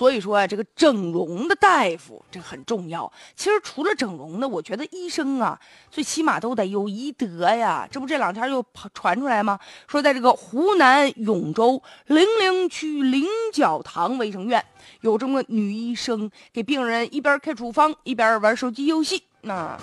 所以说啊，这个整容的大夫这很重要。其实除了整容呢，我觉得医生啊，最起码都得有医德呀。这不这两天又传出来吗？说在这个湖南永州零陵区菱角塘卫生院，有这么个女医生给病人一边开处方一边玩手机游戏，那。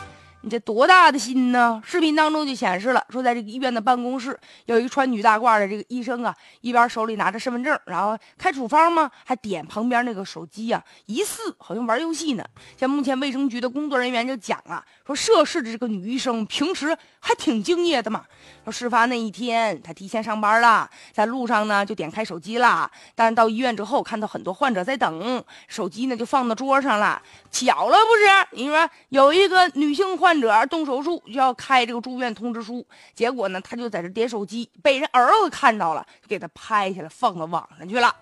你这多大的心呢？视频当中就显示了，说在这个医院的办公室，有一个穿女大褂的这个医生啊，一边手里拿着身份证，然后开处方嘛，还点旁边那个手机呀，疑似好像玩游戏呢。像目前卫生局的工作人员就讲啊，说涉事的这个女医生平时还挺敬业的嘛。说事发那一天，她提前上班了，在路上呢就点开手机了，但是到医院之后看到很多患者在等，手机呢就放到桌上了。巧了不是？你说有一个女性患。者动手术就要开这个住院通知书，结果呢，他就在这点手机，被人儿子看到了，就给他拍下来放到网上去了。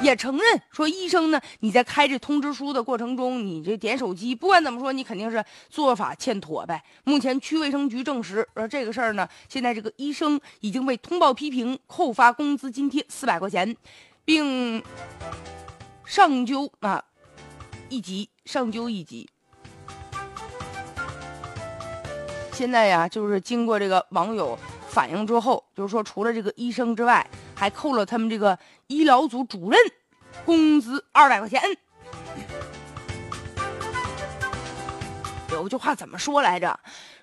也承认说，医生呢，你在开这通知书的过程中，你这点手机，不管怎么说，你肯定是做法欠妥呗。目前区卫生局证实说，这个事儿呢，现在这个医生已经被通报批评，扣发工资津贴四百块钱，并上纠啊一级，上纠一级。现在呀，就是经过这个网友反映之后，就是说，除了这个医生之外，还扣了他们这个医疗组主任工资二百块钱。有句话怎么说来着？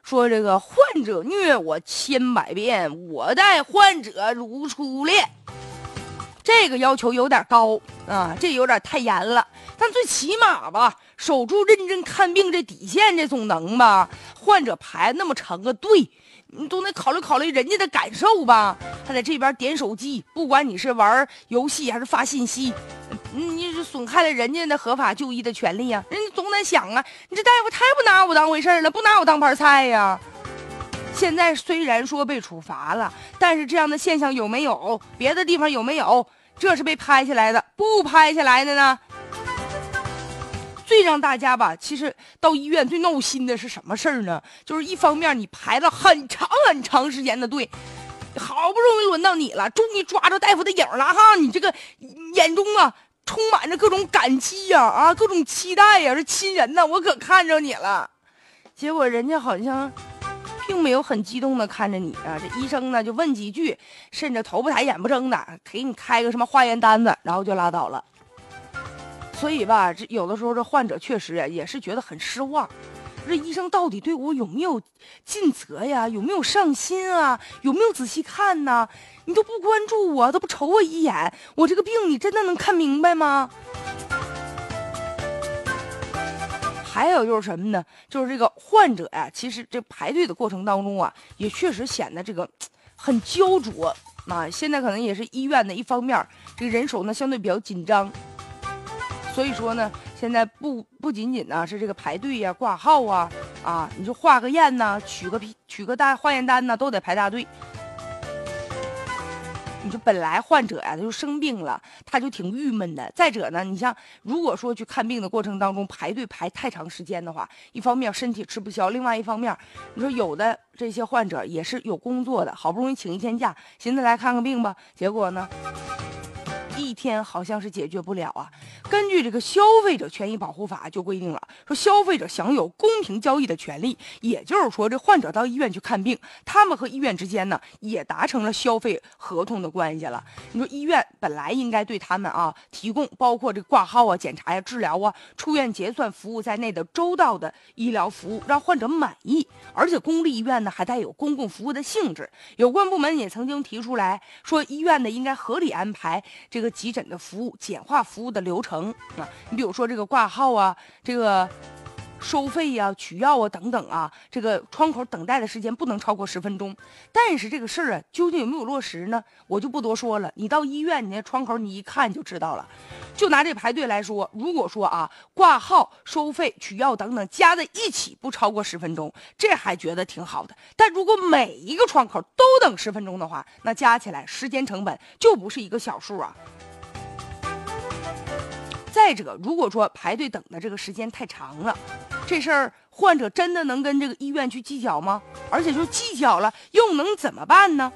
说这个患者虐我千百遍，我待患者如初恋。这个要求有点高啊，这有点太严了。但最起码吧。守住认真看病这底线，这总能吧？患者排那么长个队，你总得考虑考虑人家的感受吧？他在这边点手机，不管你是玩游戏还是发信息，你是损害了人家的合法就医的权利呀！人家总得想啊，你这大夫太不拿我当回事了，不拿我当盘菜呀！现在虽然说被处罚了，但是这样的现象有没有？别的地方有没有？这是被拍下来的，不拍下来的呢？最让大家吧，其实到医院最闹心的是什么事儿呢？就是一方面你排了很长很长时间的队，好不容易轮到你了，终于抓着大夫的影了哈，你这个眼中啊充满着各种感激呀啊，各种期待呀，这亲人呐，我可看着你了。结果人家好像并没有很激动的看着你啊，这医生呢就问几句，甚至头不抬眼不睁的给你开个什么化验单子，然后就拉倒了。所以吧，这有的时候这患者确实也是觉得很失望，这医生到底对我有没有尽责呀？有没有上心啊？有没有仔细看呢？你都不关注我，都不瞅我一眼，我这个病你真的能看明白吗？还有就是什么呢？就是这个患者呀，其实这排队的过程当中啊，也确实显得这个很焦灼啊。现在可能也是医院的一方面，这个人手呢相对比较紧张。所以说呢，现在不不仅仅呢是这个排队呀、挂号啊，啊，你就化个验呐、取个取个大化验单呐，都得排大队。你说本来患者呀他就生病了，他就挺郁闷的。再者呢，你像如果说去看病的过程当中排队排太长时间的话，一方面身体吃不消，另外一方面，你说有的这些患者也是有工作的，好不容易请一天假，寻思来看看病吧，结果呢？天好像是解决不了啊。根据这个消费者权益保护法就规定了，说消费者享有公平交易的权利。也就是说，这患者到医院去看病，他们和医院之间呢也达成了消费合同的关系了。你说医院本来应该对他们啊提供包括这挂号啊、检查呀、治疗啊、出院结算服务在内的周到的医疗服务，让患者满意。而且公立医院呢还带有公共服务的性质。有关部门也曾经提出来说，医院呢应该合理安排这个。急诊的服务，简化服务的流程啊，你比如说这个挂号啊，这个收费呀、取药啊等等啊，这个窗口等待的时间不能超过十分钟。但是这个事儿啊，究竟有没有落实呢？我就不多说了。你到医院，你那窗口你一看就知道了。就拿这排队来说，如果说啊，挂号、收费、取药等等加在一起不超过十分钟，这还觉得挺好的。但如果每一个窗口都等十分钟的话，那加起来时间成本就不是一个小数啊。再者，如果说排队等的这个时间太长了，这事儿患者真的能跟这个医院去计较吗？而且就计较了，又能怎么办呢？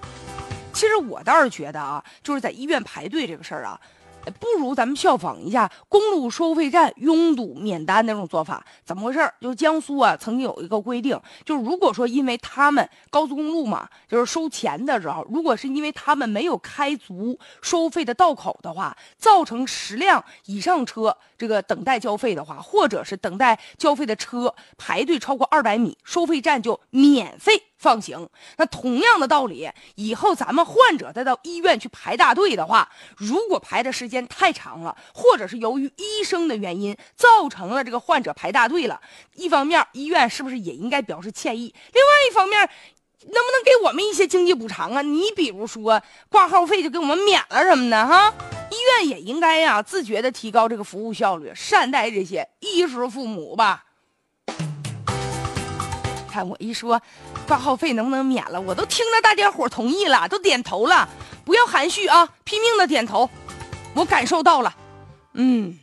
其实我倒是觉得啊，就是在医院排队这个事儿啊。不如咱们效仿一下公路收费站拥堵免单那种做法。怎么回事？就江苏啊，曾经有一个规定，就是如果说因为他们高速公路嘛，就是收钱的时候，如果是因为他们没有开足收费的道口的话，造成十辆以上车这个等待交费的话，或者是等待交费的车排队超过二百米，收费站就免费。放行。那同样的道理，以后咱们患者再到医院去排大队的话，如果排的时间太长了，或者是由于医生的原因造成了这个患者排大队了，一方面医院是不是也应该表示歉意？另外一方面，能不能给我们一些经济补偿啊？你比如说挂号费就给我们免了什么的哈？医院也应该呀自觉的提高这个服务效率，善待这些衣食父母吧。我一说。挂号费能不能免了？我都听着大家伙同意了，都点头了，不要含蓄啊，拼命的点头，我感受到了，嗯。